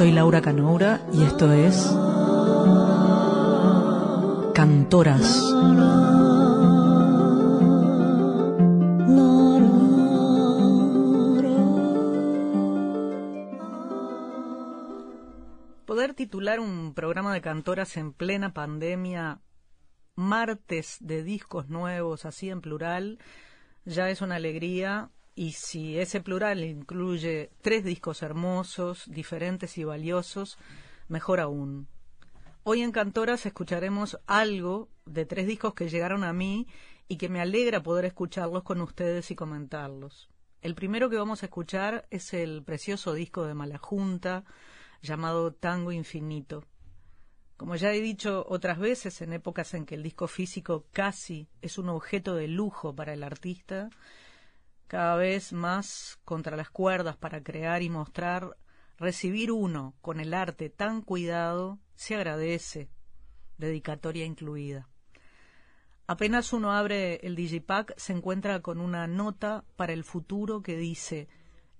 Soy Laura Canoura y esto es Cantoras. Poder titular un programa de cantoras en plena pandemia, martes de discos nuevos, así en plural, ya es una alegría y si ese plural incluye tres discos hermosos, diferentes y valiosos, mejor aún. Hoy en Cantoras escucharemos algo de tres discos que llegaron a mí y que me alegra poder escucharlos con ustedes y comentarlos. El primero que vamos a escuchar es el precioso disco de Malajunta llamado Tango Infinito. Como ya he dicho otras veces en épocas en que el disco físico casi es un objeto de lujo para el artista, cada vez más contra las cuerdas para crear y mostrar, recibir uno con el arte tan cuidado se agradece, dedicatoria incluida. Apenas uno abre el Digipack se encuentra con una nota para el futuro que dice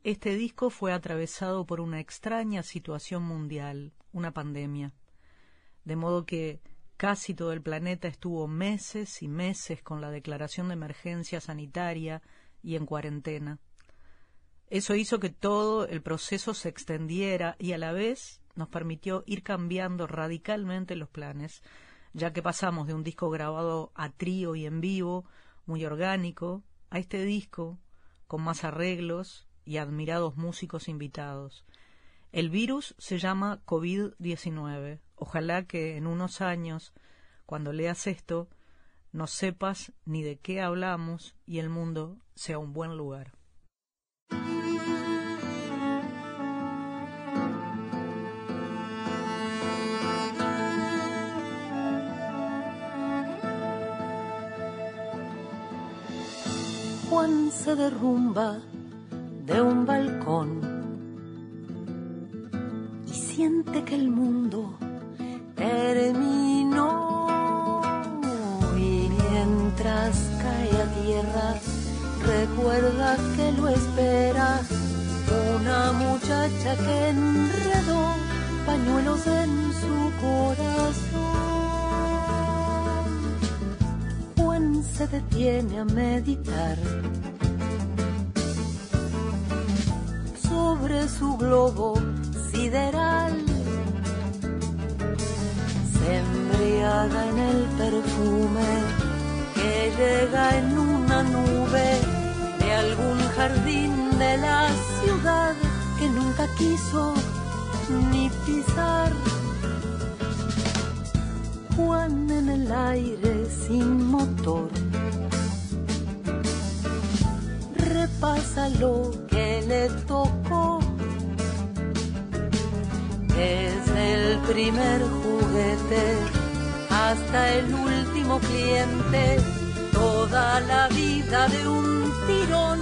este disco fue atravesado por una extraña situación mundial, una pandemia. De modo que casi todo el planeta estuvo meses y meses con la declaración de emergencia sanitaria y en cuarentena. Eso hizo que todo el proceso se extendiera y a la vez nos permitió ir cambiando radicalmente los planes, ya que pasamos de un disco grabado a trío y en vivo, muy orgánico, a este disco con más arreglos y admirados músicos invitados. El virus se llama COVID-19. Ojalá que en unos años, cuando leas esto, no sepas ni de qué hablamos y el mundo sea un buen lugar. Juan se derrumba de un balcón y siente que el mundo terminó mientras cae a tierra, recuerda que lo espera una muchacha que enredó pañuelos en su corazón. Juan se detiene a meditar sobre su globo sideral se embriaga en el perfume que llega en una nube de algún jardín de la ciudad que nunca quiso ni pisar. Juan en el aire sin motor repasa lo que le tocó desde el primer juguete hasta el último cliente, toda la vida de un tirón,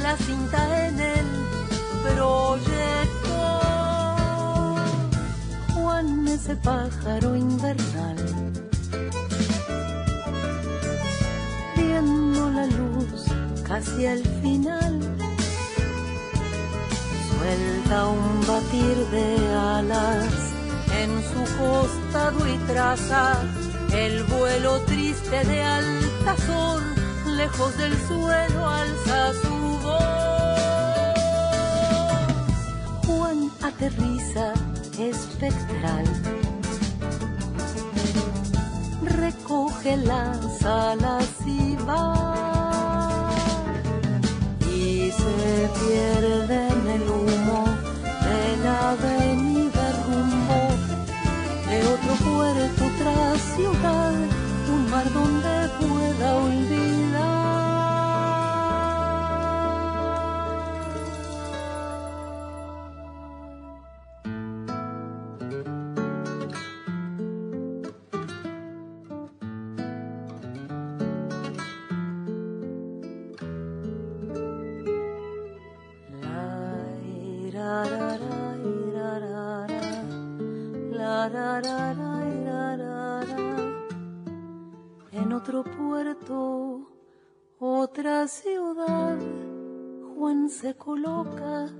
la cinta en el proyecto. Juan ese pájaro invernal, viendo la luz casi al final. Suelta un batir de alas en su costado y traza el vuelo triste de Altazor, lejos del suelo alza su voz. Juan aterriza espectral, recoge las alas y va y se pierde en el humo de la avenida ciudad, un mar donde pueda olvidar. Se coloca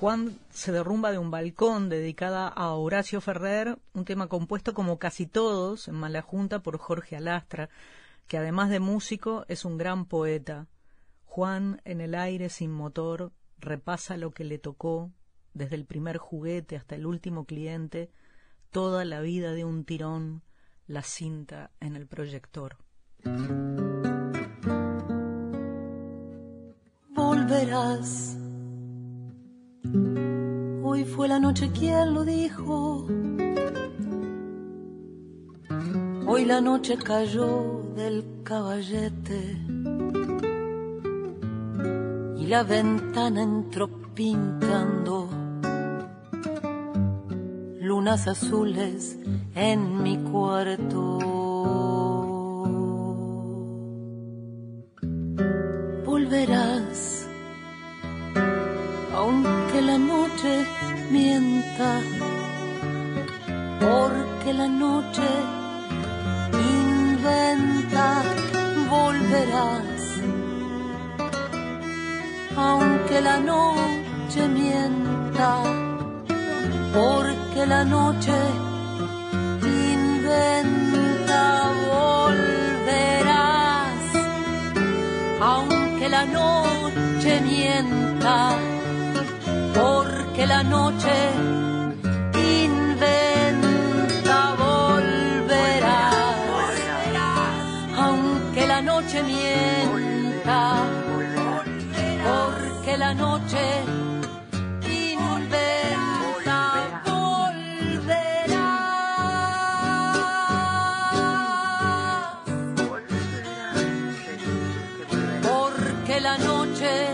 Juan se derrumba de un balcón dedicada a Horacio Ferrer, un tema compuesto como casi todos en Mala Junta por Jorge Alastra, que además de músico es un gran poeta. Juan, en el aire sin motor, repasa lo que le tocó, desde el primer juguete hasta el último cliente, toda la vida de un tirón, la cinta en el proyector. Volverás Hoy fue la noche quien lo dijo. Hoy la noche cayó del caballete y la ventana entró pintando lunas azules en mi cuarto. Mienta, porque la noche inventa, volverás, aunque la noche mienta, porque la noche inventa, volverás, aunque la noche mienta porque la noche inventa volverás, aunque la noche mienta, porque la noche inventa volverás, porque la noche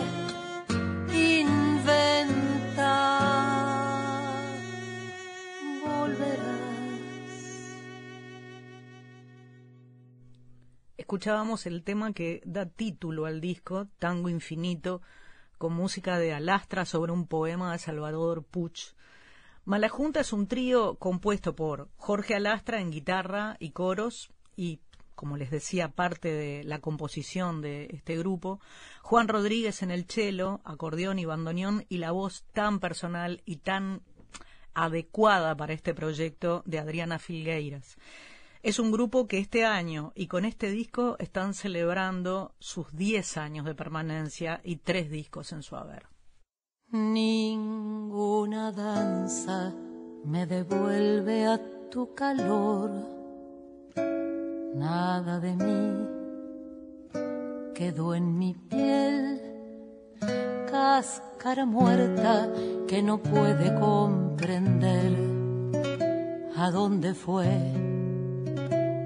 escuchábamos el tema que da título al disco, Tango Infinito, con música de Alastra sobre un poema de Salvador Puch. Malajunta es un trío compuesto por Jorge Alastra en guitarra y coros y, como les decía, parte de la composición de este grupo, Juan Rodríguez en el cello, acordeón y bandoneón y la voz tan personal y tan adecuada para este proyecto de Adriana Filgueiras. Es un grupo que este año y con este disco están celebrando sus 10 años de permanencia y tres discos en su haber. Ninguna danza me devuelve a tu calor, nada de mí quedó en mi piel, cáscara muerta que no puede comprender a dónde fue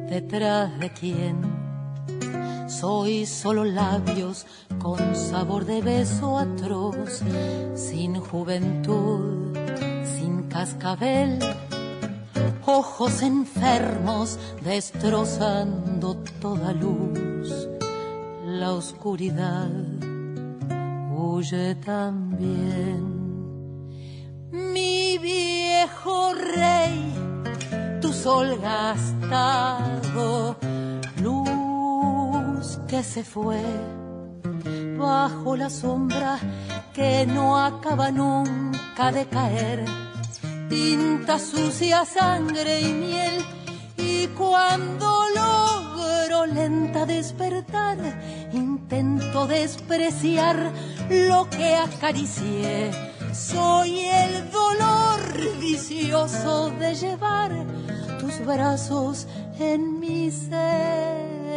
detrás de quién. Soy solo labios con sabor de beso atroz, sin juventud, sin cascabel, ojos enfermos destrozando toda luz. La oscuridad huye también. Mi viejo rey sol gastado, luz que se fue bajo la sombra que no acaba nunca de caer, tinta sucia, sangre y miel, y cuando logro lenta despertar, intento despreciar lo que acaricié. Soy el dolor vicioso de llevar tus brazos en mi ser.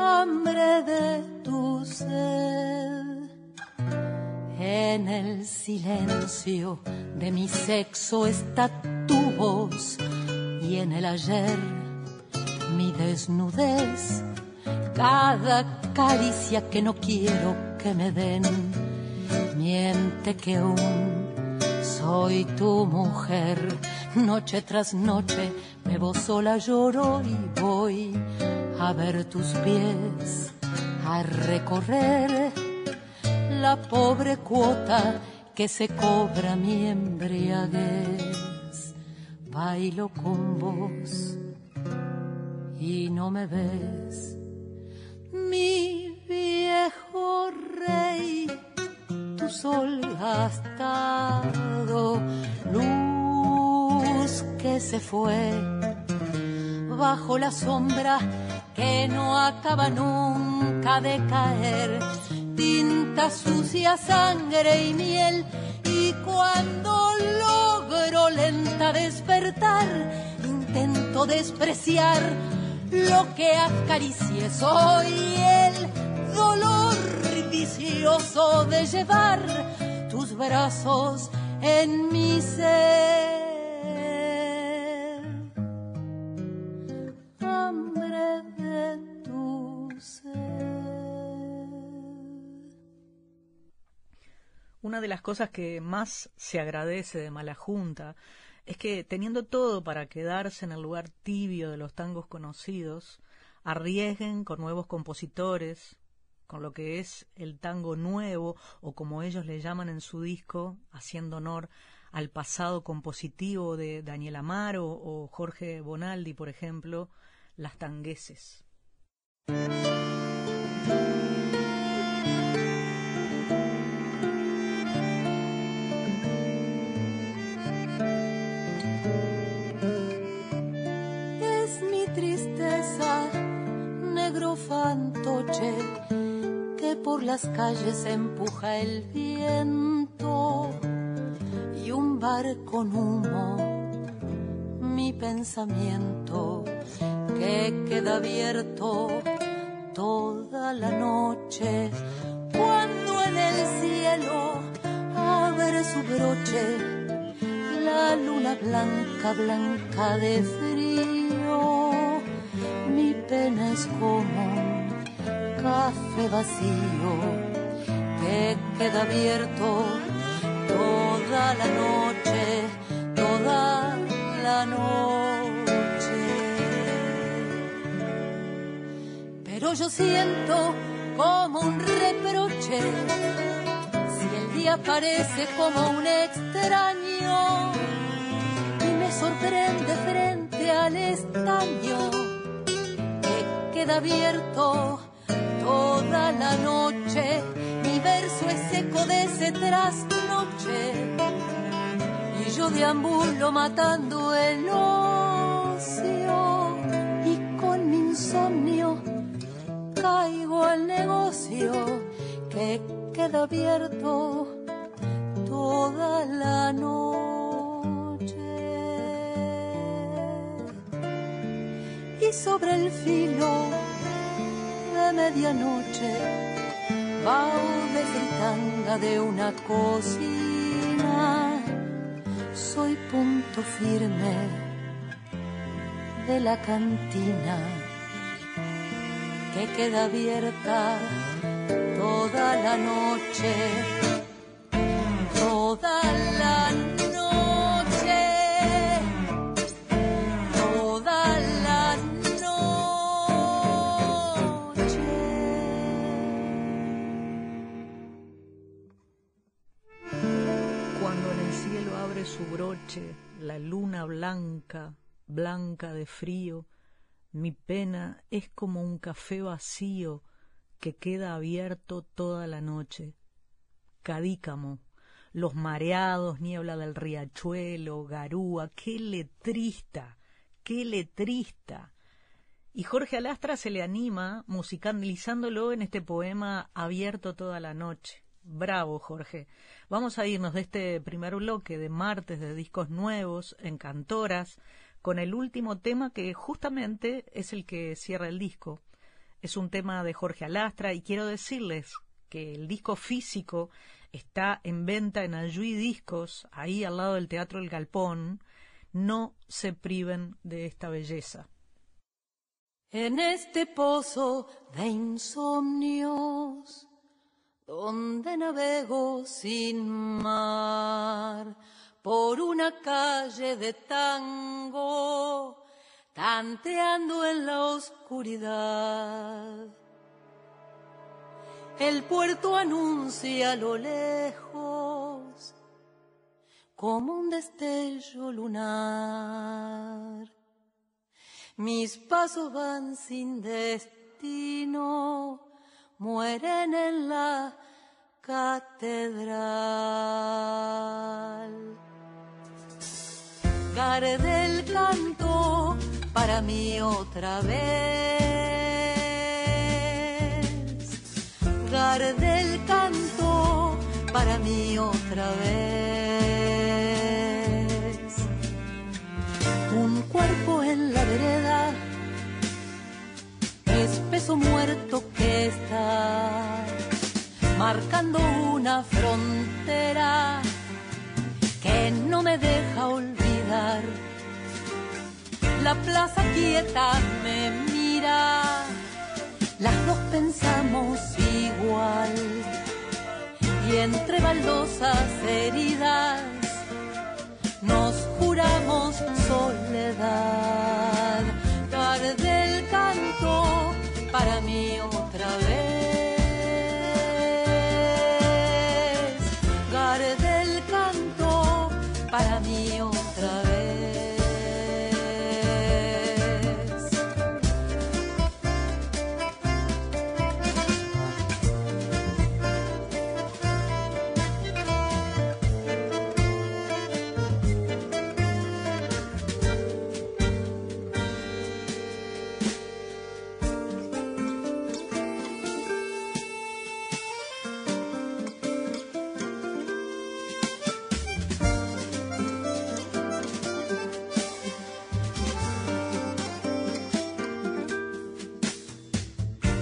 hambre de tu sed. En el silencio de mi sexo está tu voz y en el ayer mi desnudez. Cada caricia que no quiero que me den, miente que aún soy tu mujer. Noche tras noche me sola, lloro y voy a ver tus pies, a recorrer la pobre cuota que se cobra mi embriaguez. Bailo con vos y no me ves, mi viejo rey, tu sol gastado, luz que se fue bajo la sombra que no acaba nunca de caer. Tinta sucia, sangre y miel. Y cuando logro lenta despertar, intento despreciar lo que acaricié. Soy el dolor de llevar tus brazos en mi ser. una de las cosas que más se agradece de Mala Junta es que teniendo todo para quedarse en el lugar tibio de los tangos conocidos, arriesguen con nuevos compositores, con lo que es el tango nuevo o como ellos le llaman en su disco, haciendo honor al pasado compositivo de Daniel Amaro o Jorge Bonaldi, por ejemplo, las tangueses. fantoche por las calles empuja el viento y un bar con humo, mi pensamiento que queda abierto toda la noche cuando en el cielo abre su broche la luna blanca, blanca de frío mi pena es como café vacío que queda abierto toda la noche, toda la noche. Pero yo siento como un reproche si el día parece como un extraño y me sorprende frente al estaño queda abierto toda la noche. Mi verso es eco de ese trasnoche. Y yo deambulo matando el ocio. Y con mi insomnio caigo al negocio que queda abierto toda la noche. y sobre el filo de medianoche va tanga de una cocina. Soy punto firme de la cantina que queda abierta toda la noche, toda la la luna blanca, blanca de frío, mi pena es como un café vacío que queda abierto toda la noche. Cadícamo, los mareados, niebla del riachuelo, garúa, qué letrista, qué letrista. Y Jorge Alastra se le anima musicalizándolo en este poema abierto toda la noche. Bravo, Jorge. Vamos a irnos de este primer bloque de martes de discos nuevos en Cantoras con el último tema que justamente es el que cierra el disco. es un tema de Jorge Alastra y quiero decirles que el disco físico está en venta en Ayui Discos, ahí al lado del Teatro El Galpón. No se priven de esta belleza. En este pozo de insomnios, donde navego sin mar, por una calle de tango, tanteando en la oscuridad. El puerto anuncia a lo lejos como un destello lunar. Mis pasos van sin destino, mueren en la catedral. Gardel canto para mí otra vez. Gardel canto para mí otra vez. Un cuerpo en la vereda, espeso muerto marcando una frontera que no me deja olvidar. La plaza quieta me mira, las dos pensamos igual. Y entre baldosas heridas nos juramos soledad.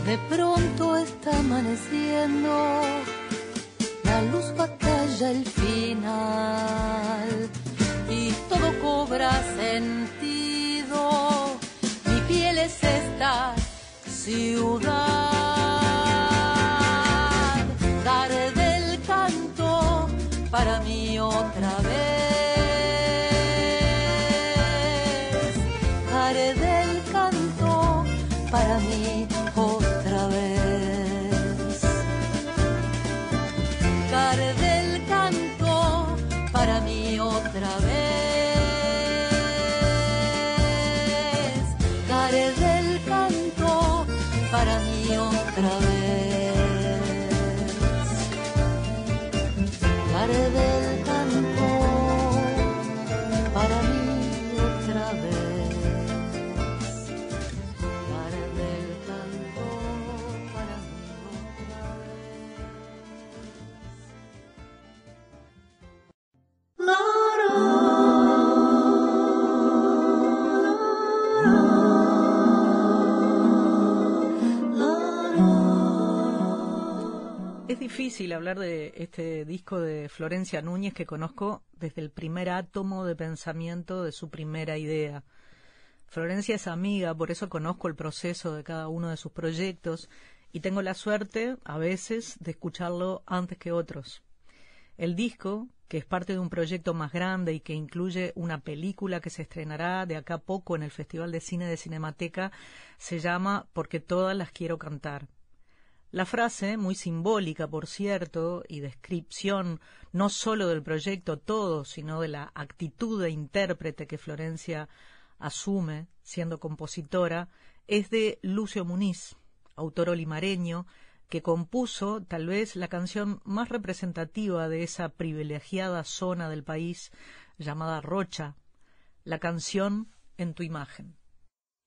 De pronto está amaneciendo, la luz batalla el final y todo cobra sentido. Mi piel es esta ciudad. Hablar de este disco de Florencia Núñez que conozco desde el primer átomo de pensamiento de su primera idea. Florencia es amiga, por eso conozco el proceso de cada uno de sus proyectos y tengo la suerte, a veces, de escucharlo antes que otros. El disco, que es parte de un proyecto más grande y que incluye una película que se estrenará de acá a poco en el Festival de Cine de Cinemateca, se llama Porque todas las quiero cantar. La frase, muy simbólica, por cierto, y descripción no sólo del proyecto todo, sino de la actitud de intérprete que Florencia asume siendo compositora, es de Lucio Muniz, autor olimareño, que compuso tal vez la canción más representativa de esa privilegiada zona del país llamada Rocha, la canción En tu imagen.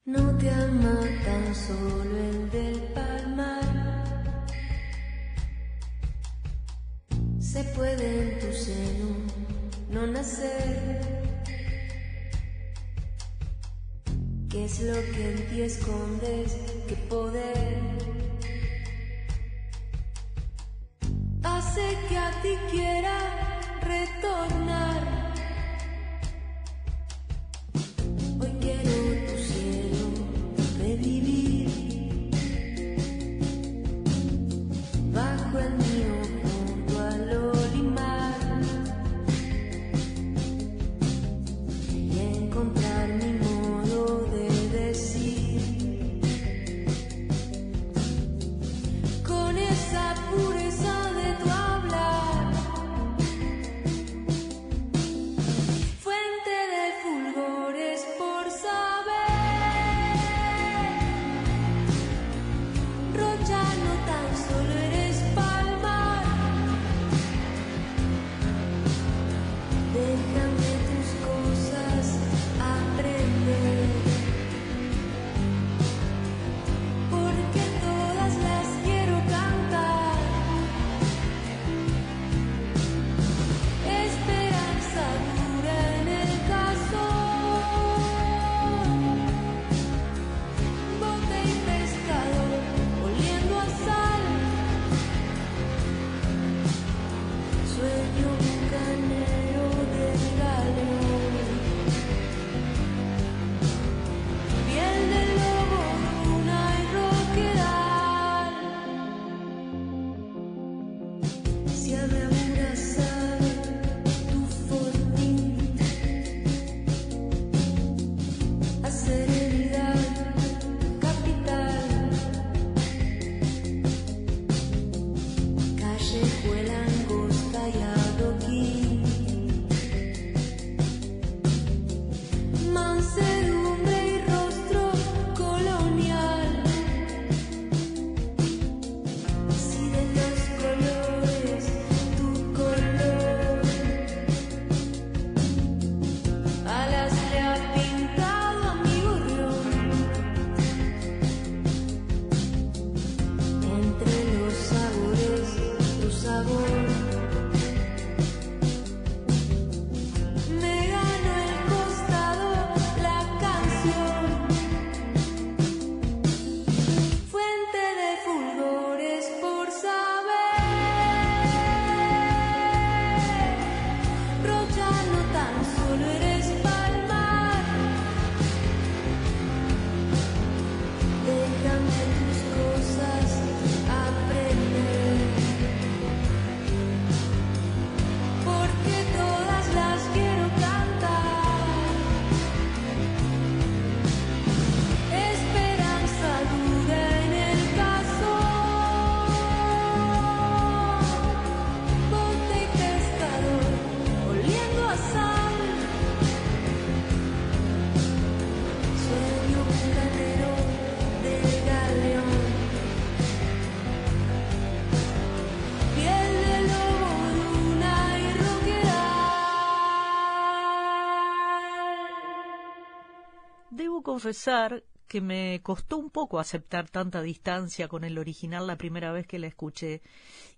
No te ama tan solo el Se puede en tu seno no nacer. ¿Qué es lo que en ti escondes que poder hace que a ti quiera retornar. Que me costó un poco aceptar tanta distancia con el original la primera vez que la escuché,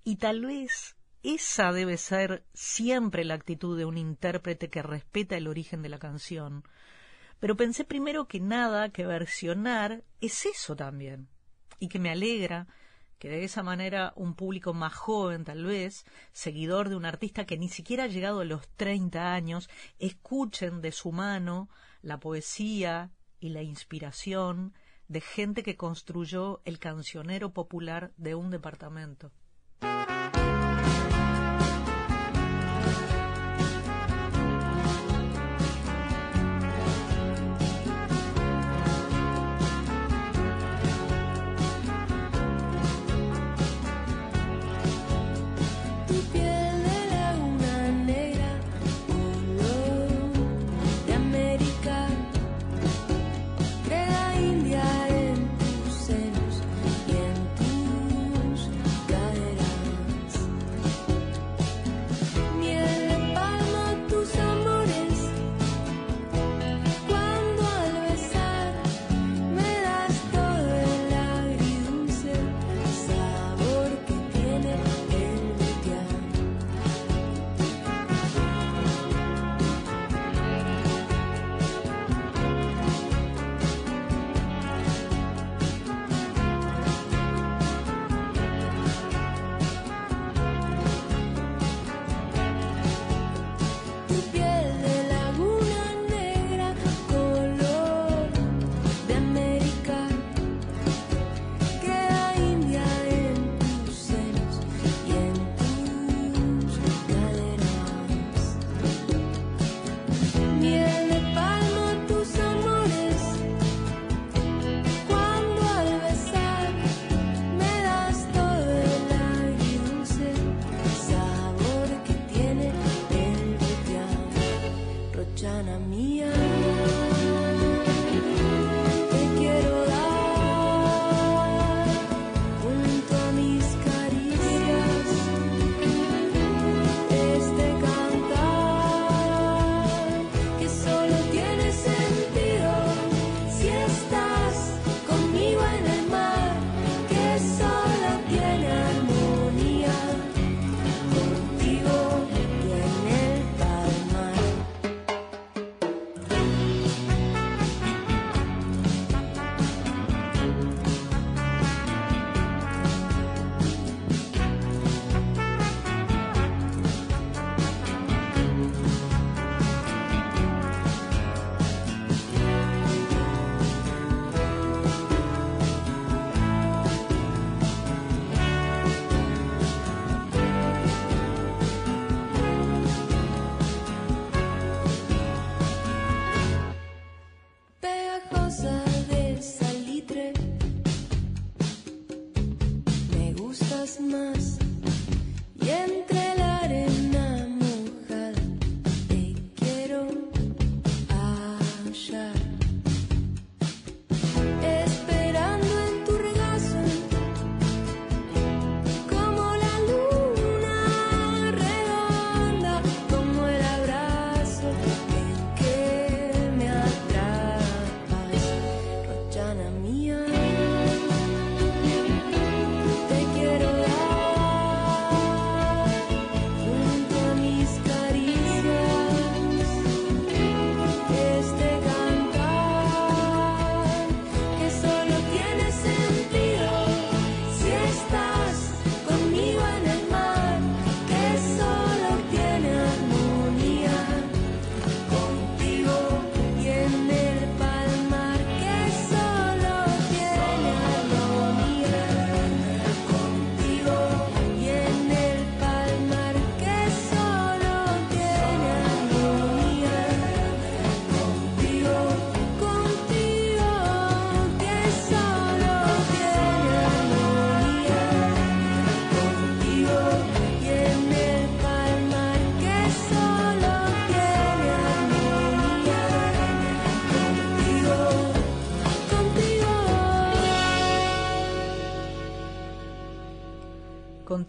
y tal vez esa debe ser siempre la actitud de un intérprete que respeta el origen de la canción. Pero pensé primero que nada que versionar es eso también, y que me alegra que de esa manera un público más joven tal vez, seguidor de un artista que ni siquiera ha llegado a los 30 años, escuchen de su mano la poesía y la inspiración de gente que construyó el cancionero popular de un departamento.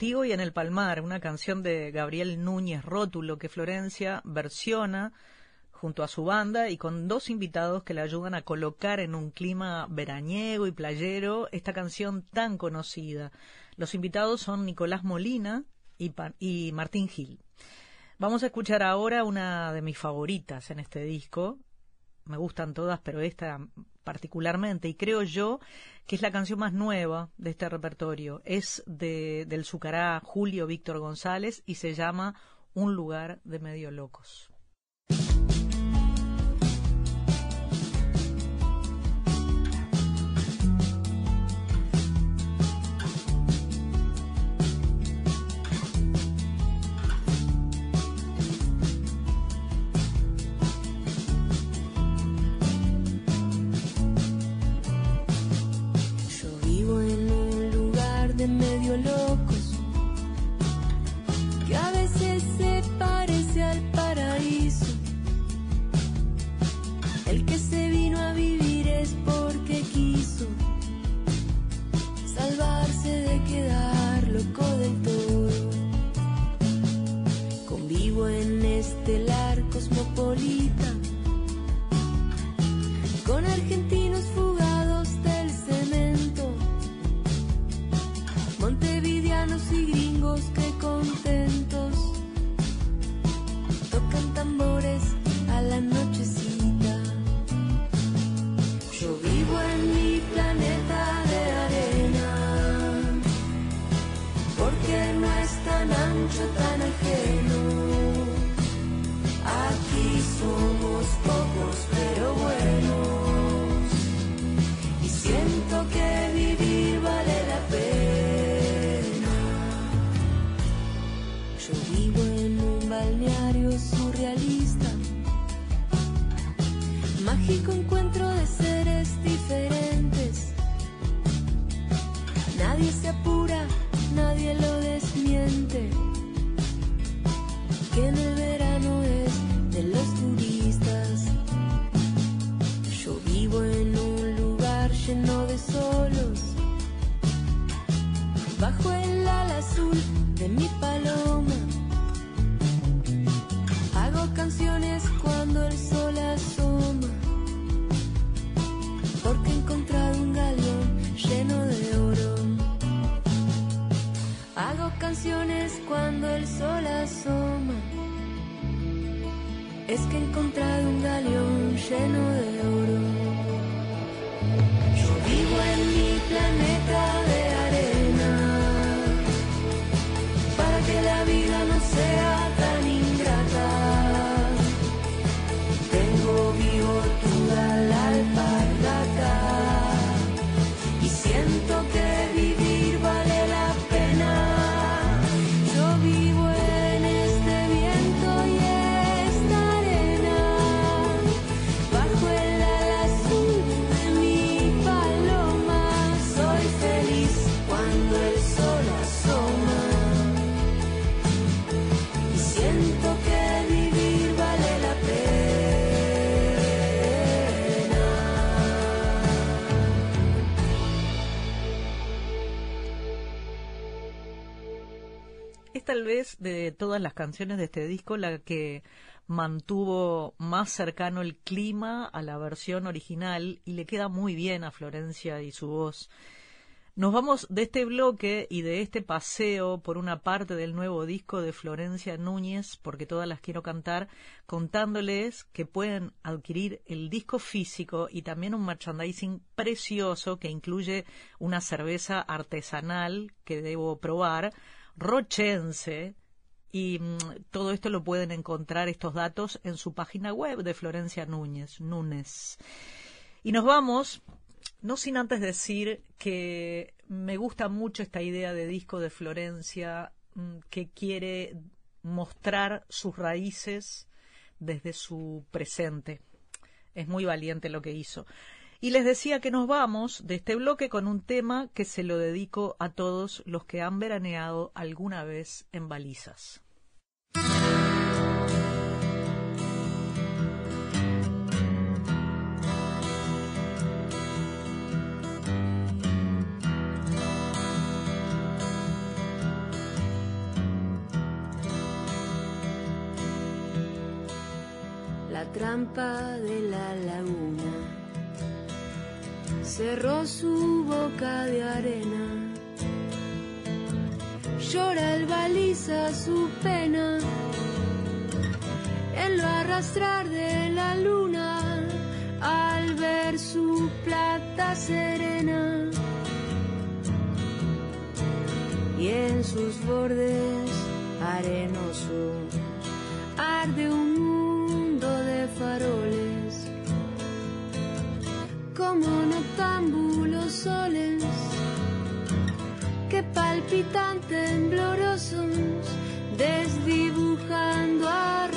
Y en el Palmar, una canción de Gabriel Núñez Rótulo que Florencia versiona junto a su banda y con dos invitados que le ayudan a colocar en un clima veraniego y playero esta canción tan conocida. Los invitados son Nicolás Molina y, y Martín Gil. Vamos a escuchar ahora una de mis favoritas en este disco. Me gustan todas, pero esta particularmente, y creo yo que es la canción más nueva de este repertorio. Es de, del Zucará Julio Víctor González y se llama Un lugar de medio locos. De todas las canciones de este disco la que mantuvo más cercano el clima a la versión original y le queda muy bien a Florencia y su voz. Nos vamos de este bloque y de este paseo por una parte del nuevo disco de Florencia Núñez, porque todas las quiero cantar, contándoles que pueden adquirir el disco físico y también un merchandising precioso que incluye una cerveza artesanal que debo probar, rochense, y mm, todo esto lo pueden encontrar, estos datos, en su página web de Florencia Núñez, Núñez. Y nos vamos, no sin antes decir que me gusta mucho esta idea de disco de Florencia mm, que quiere mostrar sus raíces desde su presente. Es muy valiente lo que hizo. Y les decía que nos vamos de este bloque con un tema que se lo dedico a todos los que han veraneado alguna vez en balizas. La trampa de la laguna Cerró su boca de arena. Llora el baliza su pena. En lo arrastrar de la luna al ver su plata serena. Y en sus bordes arenosos arde un mundo de faroles como noctámbulos soles que palpitan temblorosos desdibujando a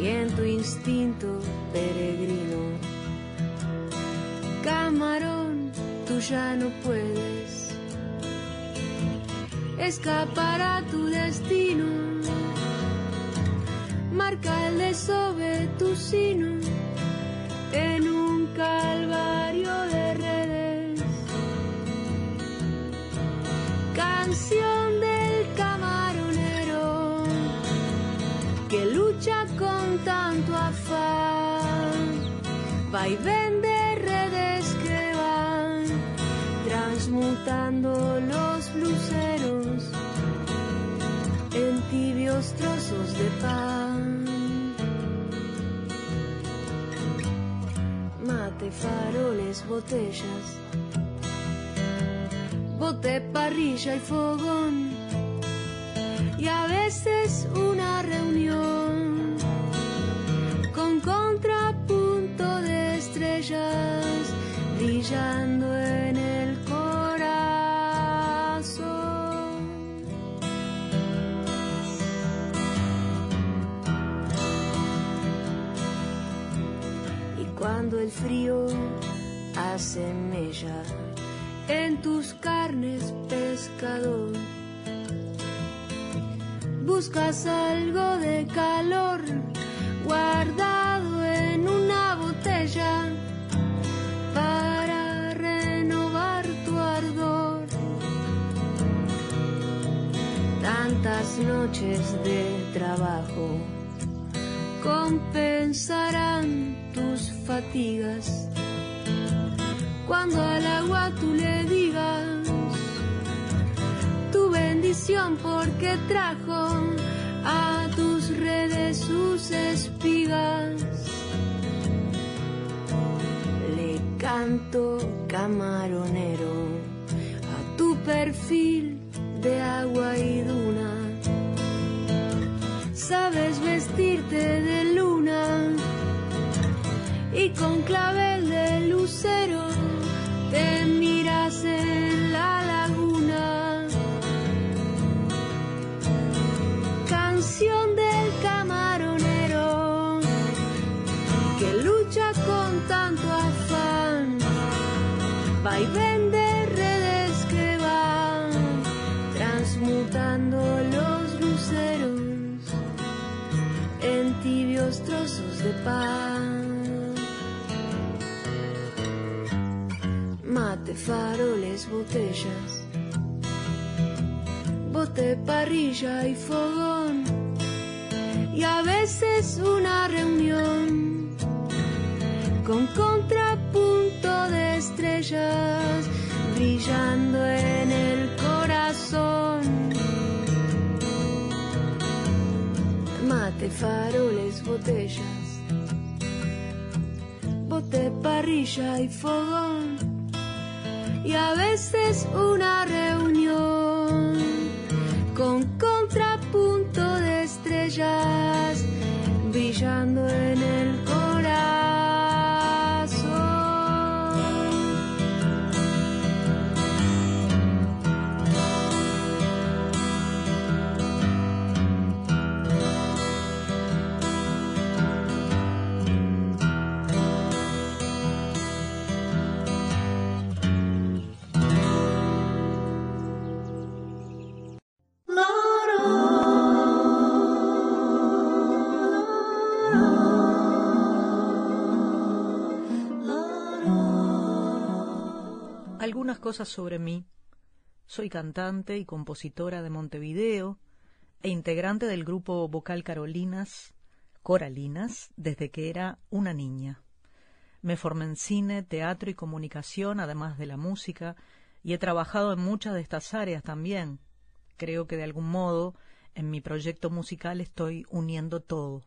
en tu instinto peregrino. Camarón, tú ya no puedes escapar a tu destino. Marca el desove tu sino en un calvario de redes. Canción del camaronero que lucha con tanto afán. Va y vende redes que van transmutando los luceros en tibios trozos de pan. Faroles, botellas, bote, parrilla y fogón. Y a veces una reunión con contrapunto de estrellas brillando frío hace mella en tus carnes, pescador, buscas algo de calor guardado en una botella para renovar tu ardor. Tantas noches de trabajo compensarán tus cuando al agua tú le digas tu bendición porque trajo a tus redes sus espigas. Le canto camaronero a tu perfil de agua y duna. Sabes vestirte de luna y con clavel de lucero te miras en la laguna. Canción del camaronero que lucha con tanto afán. Va y vende redes que van transmutando los luceros en tibios trozos de pan. Mate, faroles, botellas, bote, parrilla y fogón. Y a veces una reunión con contrapunto de estrellas brillando en el corazón. Mate, faroles, botellas, bote, parrilla y fogón. Y a veces una reunión con contrapunto de estrellas cosas sobre mí. Soy cantante y compositora de Montevideo, e integrante del grupo vocal Carolinas, Coralinas, desde que era una niña. Me formé en cine, teatro y comunicación, además de la música, y he trabajado en muchas de estas áreas también. Creo que de algún modo en mi proyecto musical estoy uniendo todo.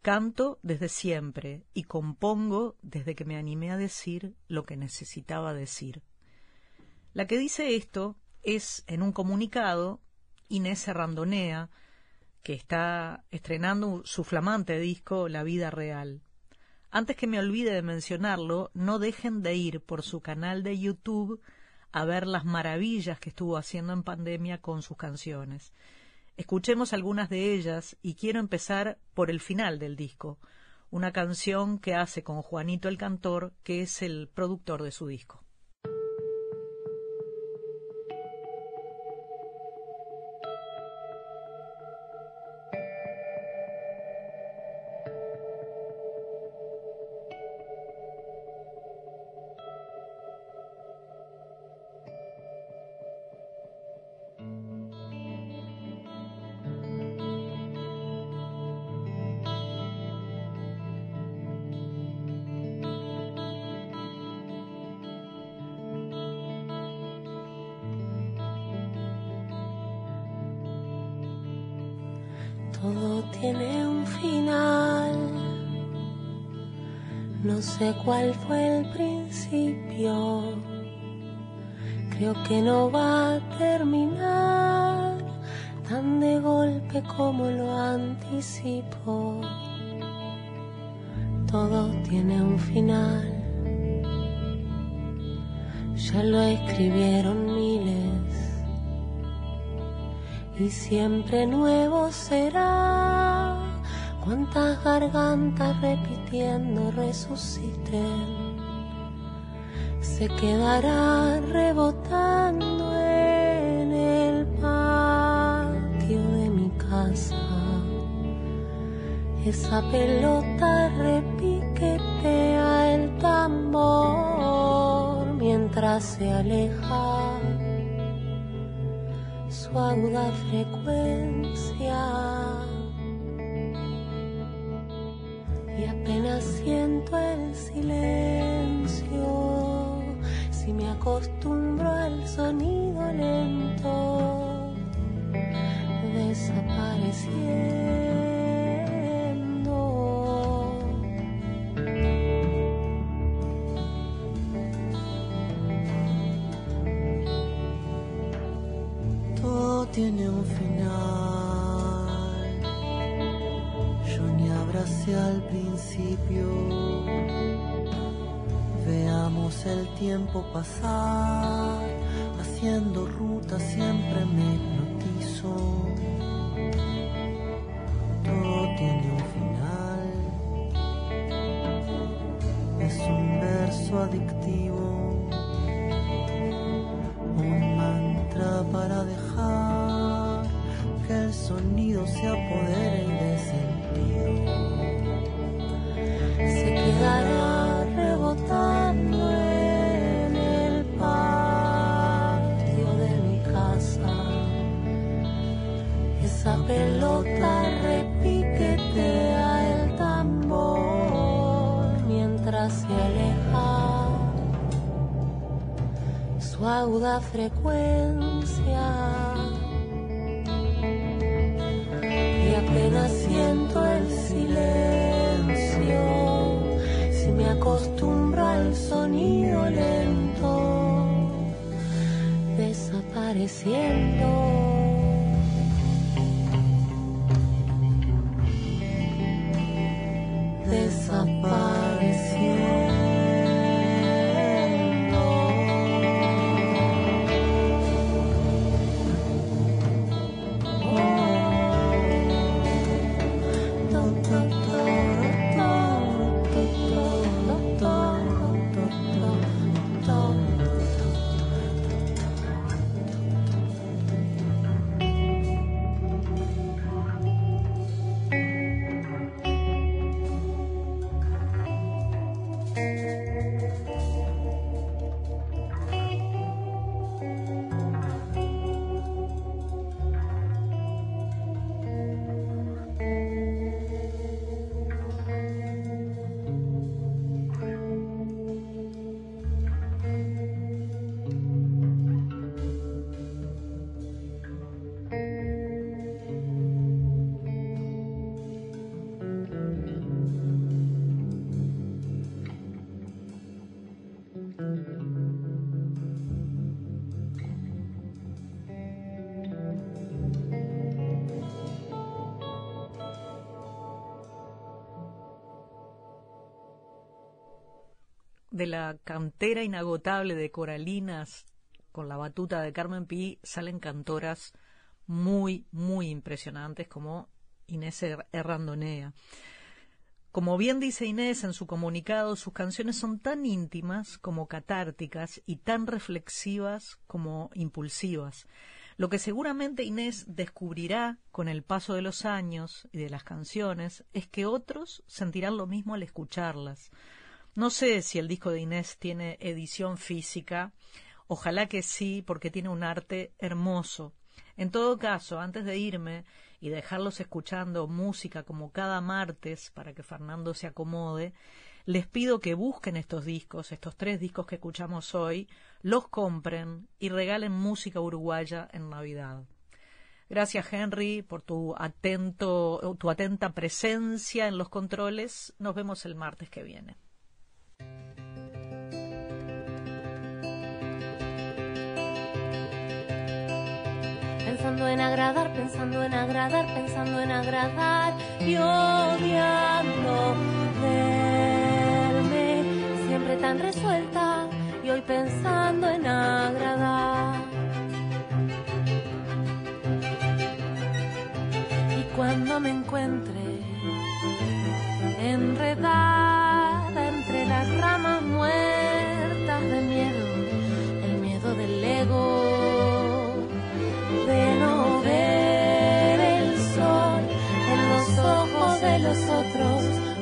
Canto desde siempre y compongo desde que me animé a decir lo que necesitaba decir. La que dice esto es, en un comunicado, Inés Randonea, que está estrenando su flamante disco La vida real. Antes que me olvide de mencionarlo, no dejen de ir por su canal de YouTube a ver las maravillas que estuvo haciendo en pandemia con sus canciones. Escuchemos algunas de ellas y quiero empezar por el final del disco, una canción que hace con Juanito el Cantor, que es el productor de su disco. No sé cuál fue el principio. Creo que no va a terminar tan de golpe como lo anticipo. Todo tiene un final. Ya lo escribieron miles y siempre nuevo será. Cuántas gargantas repitiendo resuciten, se quedará rebotando en el patio de mi casa. Esa pelota repiquetea el tambor mientras se aleja su aguda frecuencia. Silencio, si me acostumbro al sonido lento, desapareciendo. Todo tiene un final. Yo ni abracé al principio. El tiempo pasar, haciendo ruta siempre me hipnotizo. Todo tiene un final. Es un verso adictivo un mantra para dejar que el sonido se apodere y dé sentido. Aguda frecuencia. Y apenas siento el silencio, si me acostumbro al sonido lento, desapareciendo. Desapareciendo. De la cantera inagotable de coralinas con la batuta de Carmen Pi salen cantoras muy, muy impresionantes como Inés Errandonea. Como bien dice Inés en su comunicado, sus canciones son tan íntimas como catárticas y tan reflexivas como impulsivas. Lo que seguramente Inés descubrirá con el paso de los años y de las canciones es que otros sentirán lo mismo al escucharlas. No sé si el disco de Inés tiene edición física. Ojalá que sí, porque tiene un arte hermoso. En todo caso, antes de irme y dejarlos escuchando música como cada martes para que Fernando se acomode, les pido que busquen estos discos, estos tres discos que escuchamos hoy, los compren y regalen música uruguaya en Navidad. Gracias Henry por tu atento, tu atenta presencia en los controles. Nos vemos el martes que viene. Pensando en agradar, pensando en agradar, pensando en agradar y odiando verme siempre tan resuelta y hoy pensando en agradar. Y cuando me encuentre enredada entre las ramas muertas de miedo, el miedo del ego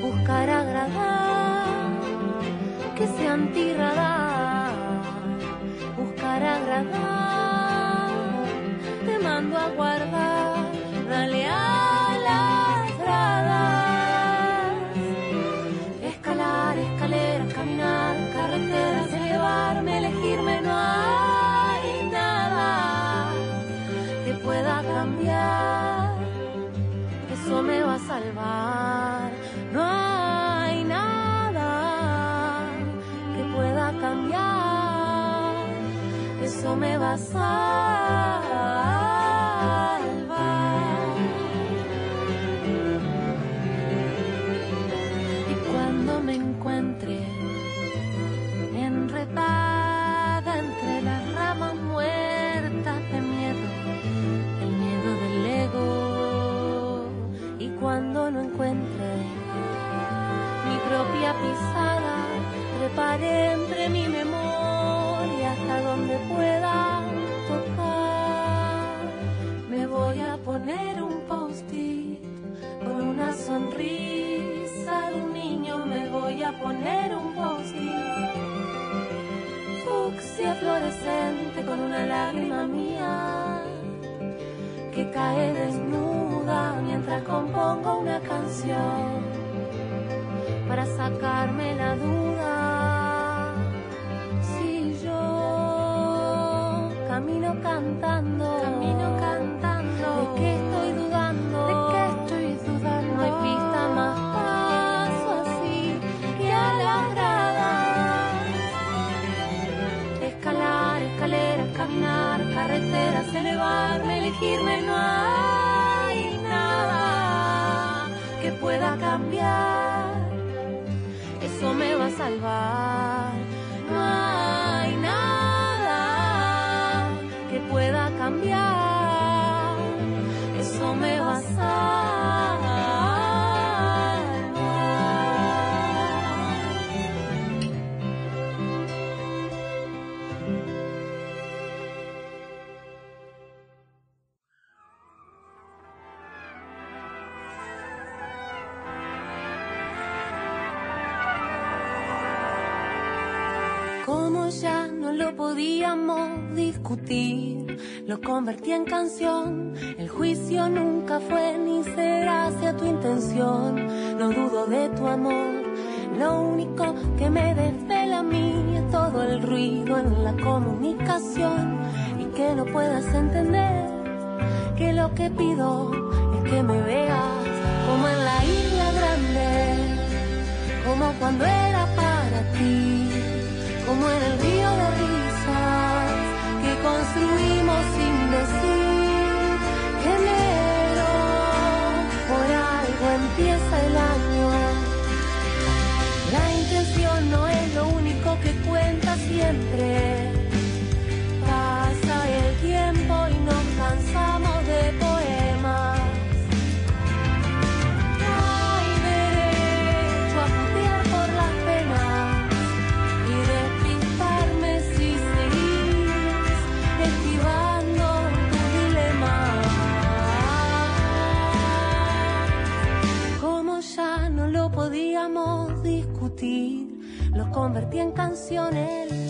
buscar agradar, que se antirradar, buscar agradar, te mando a guardar, eso podíamos discutir, lo convertí en canción. El juicio nunca fue ni será hacia tu intención. No dudo de tu amor, lo único que me desvela a mí es todo el ruido en la comunicación y que no puedas entender que lo que pido es que me veas como en la isla grande, como cuando era para ti como el río de risas que construimos sin decir enero, por algo empieza el año. La intención no es lo único que cuenta siempre. ti, lo convertí en canciones.